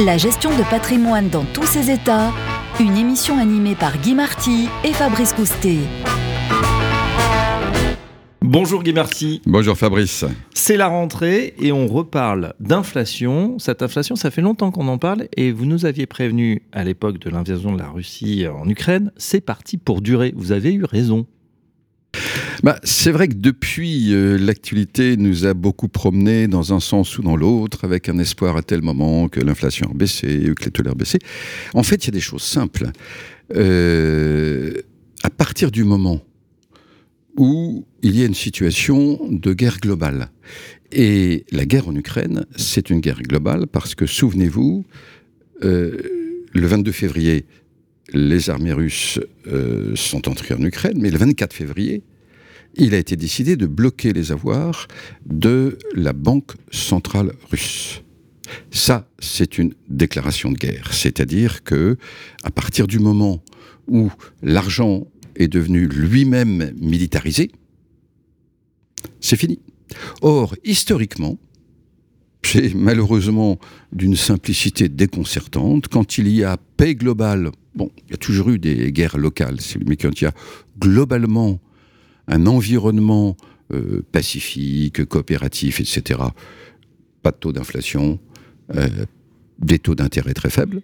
La gestion de patrimoine dans tous ses états, une émission animée par Guy Marty et Fabrice Coustet. Bonjour Guy Marty. Bonjour Fabrice. C'est la rentrée et on reparle d'inflation. Cette inflation, ça fait longtemps qu'on en parle et vous nous aviez prévenu à l'époque de l'invasion de la Russie en Ukraine, c'est parti pour durer. Vous avez eu raison. Bah, c'est vrai que depuis, euh, l'actualité nous a beaucoup promené dans un sens ou dans l'autre, avec un espoir à tel moment que l'inflation a baissé ou que les taux a baissé. En fait, il y a des choses simples. Euh, à partir du moment où il y a une situation de guerre globale, et la guerre en Ukraine, c'est une guerre globale parce que, souvenez-vous, euh, le 22 février, les armées russes euh, sont entrées en Ukraine, mais le 24 février, il a été décidé de bloquer les avoirs de la Banque centrale russe. Ça, c'est une déclaration de guerre, c'est-à-dire que à partir du moment où l'argent est devenu lui-même militarisé, c'est fini. Or, historiquement, c'est malheureusement d'une simplicité déconcertante. Quand il y a paix globale, bon, il y a toujours eu des guerres locales, mais quand il y a globalement un environnement euh, pacifique, coopératif, etc., pas de taux d'inflation, euh, des taux d'intérêt très faibles.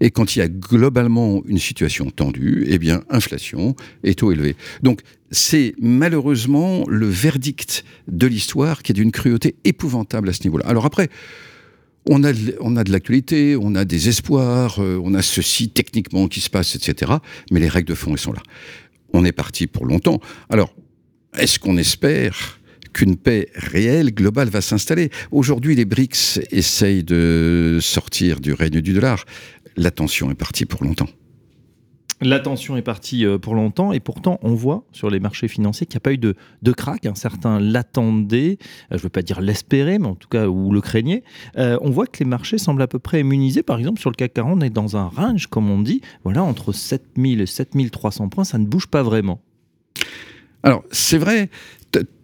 Et quand il y a globalement une situation tendue, eh bien, inflation et taux élevés. Donc, c'est malheureusement le verdict de l'histoire qui est d'une cruauté épouvantable à ce niveau-là. Alors après, on a, de l'actualité, on a des espoirs, euh, on a ceci techniquement qui se passe, etc. Mais les règles de fond, elles sont là. On est parti pour longtemps. Alors, est-ce qu'on espère qu'une paix réelle, globale, va s'installer? Aujourd'hui, les BRICS essayent de sortir du règne du dollar. L'attention est partie pour longtemps. L'attention est partie euh, pour longtemps et pourtant on voit sur les marchés financiers qu'il n'y a pas eu de, de crack. Un certain l'attendait, euh, je ne veux pas dire l'espérer, mais en tout cas ou le craignait. Euh, on voit que les marchés semblent à peu près immunisés. Par exemple, sur le CAC 40, on est dans un range, comme on dit, voilà, entre 7000 et 7300 points, ça ne bouge pas vraiment. Alors, c'est vrai,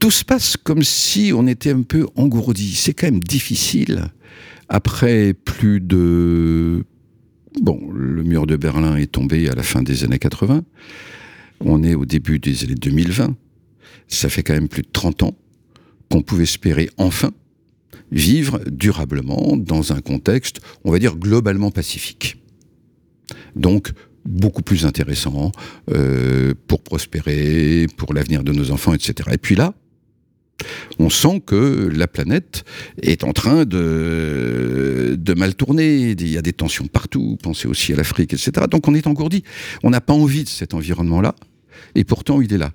tout se passe comme si on était un peu engourdi. C'est quand même difficile, après plus de Bon, le mur de Berlin est tombé à la fin des années 80. On est au début des années 2020. Ça fait quand même plus de 30 ans qu'on pouvait espérer enfin vivre durablement dans un contexte, on va dire, globalement pacifique. Donc, beaucoup plus intéressant euh, pour prospérer, pour l'avenir de nos enfants, etc. Et puis là, on sent que la planète est en train de, mal tourner. Il y a des tensions partout. Pensez aussi à l'Afrique, etc. Donc on est engourdi. On n'a pas envie de cet environnement-là. Et pourtant, il est là.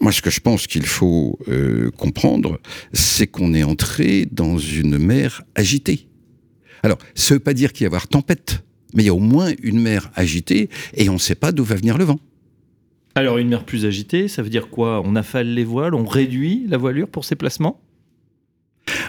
Moi, ce que je pense qu'il faut euh, comprendre, c'est qu'on est entré dans une mer agitée. Alors, ça ne veut pas dire qu'il y a avoir tempête, mais il y a au moins une mer agitée et on ne sait pas d'où va venir le vent. Alors une mer plus agitée, ça veut dire quoi? On affale les voiles, on réduit la voilure pour ces placements?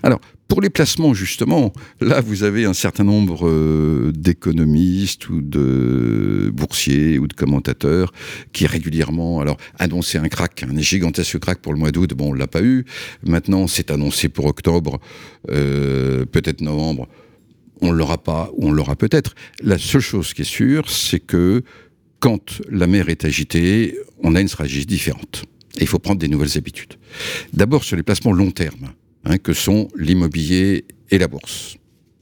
Alors, pour les placements, justement, là, vous avez un certain nombre euh, d'économistes ou de boursiers ou de commentateurs qui régulièrement, alors, annonçaient un crack, un gigantesque crack pour le mois d'août. Bon, on l'a pas eu. Maintenant, c'est annoncé pour octobre, euh, peut-être novembre. On l'aura pas ou on l'aura peut-être. La seule chose qui est sûre, c'est que quand la mer est agitée, on a une stratégie différente. Et il faut prendre des nouvelles habitudes. D'abord sur les placements long terme, hein, que sont l'immobilier et la bourse.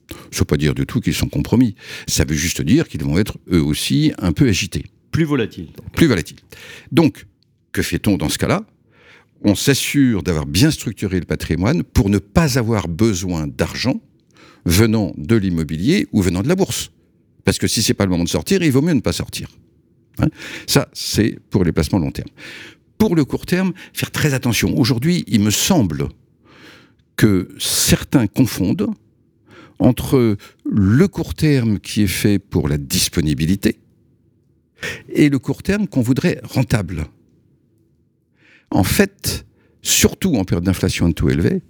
Je ne veux pas dire du tout qu'ils sont compromis. Ça veut juste dire qu'ils vont être eux aussi un peu agités. Plus volatiles. Plus volatiles. Donc, que fait-on dans ce cas-là? On s'assure d'avoir bien structuré le patrimoine pour ne pas avoir besoin d'argent venant de l'immobilier ou venant de la bourse. Parce que si c'est pas le moment de sortir, il vaut mieux ne pas sortir. Hein. Ça, c'est pour les placements long terme. Pour le court terme, faire très attention. Aujourd'hui, il me semble que certains confondent entre le court terme qui est fait pour la disponibilité et le court terme qu'on voudrait rentable. En fait, surtout en période d'inflation de taux élevé,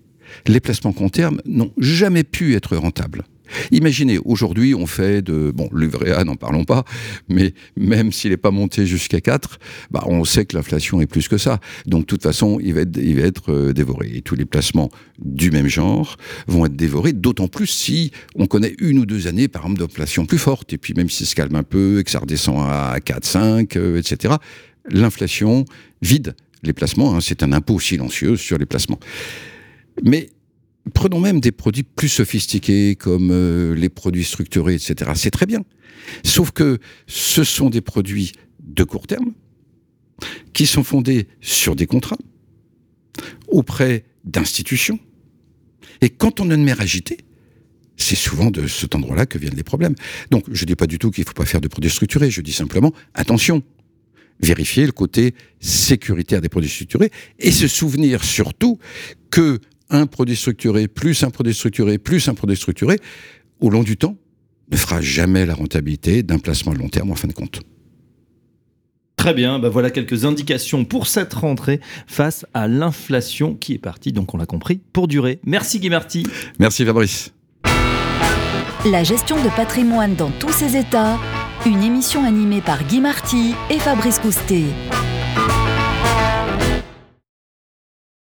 les placements court terme n'ont jamais pu être rentables. Imaginez, aujourd'hui, on fait de. Bon, l'UVREA, n'en parlons pas, mais même s'il n'est pas monté jusqu'à 4, bah, on sait que l'inflation est plus que ça. Donc, de toute façon, il va être, euh, dévoré. Et tous les placements du même genre vont être dévorés, d'autant plus si on connaît une ou deux années, par exemple, d'inflation plus forte. Et puis, même si ça se calme un peu et que ça redescend à 4, 5, euh, etc., l'inflation vide les placements. Hein. C'est un impôt silencieux sur les placements. Mais Prenons même des produits plus sophistiqués comme euh, les produits structurés, etc. C'est très bien. Sauf que ce sont des produits de court terme qui sont fondés sur des contrats auprès d'institutions. Et quand on a une mer agitée, c'est souvent de cet endroit-là que viennent les problèmes. Donc, je ne dis pas du tout qu'il ne faut pas faire de produits structurés, je dis simplement, attention, vérifier le côté sécuritaire des produits structurés et se souvenir surtout que un produit structuré, plus un produit structuré, plus un produit structuré, au long du temps, ne fera jamais la rentabilité d'un placement à long terme en fin de compte. Très bien, bah voilà quelques indications pour cette rentrée face à l'inflation qui est partie, donc on l'a compris, pour durer. Merci Guy Marty. Merci Fabrice. La gestion de patrimoine dans tous ses états, une émission animée par Guy Marty et Fabrice Coustet.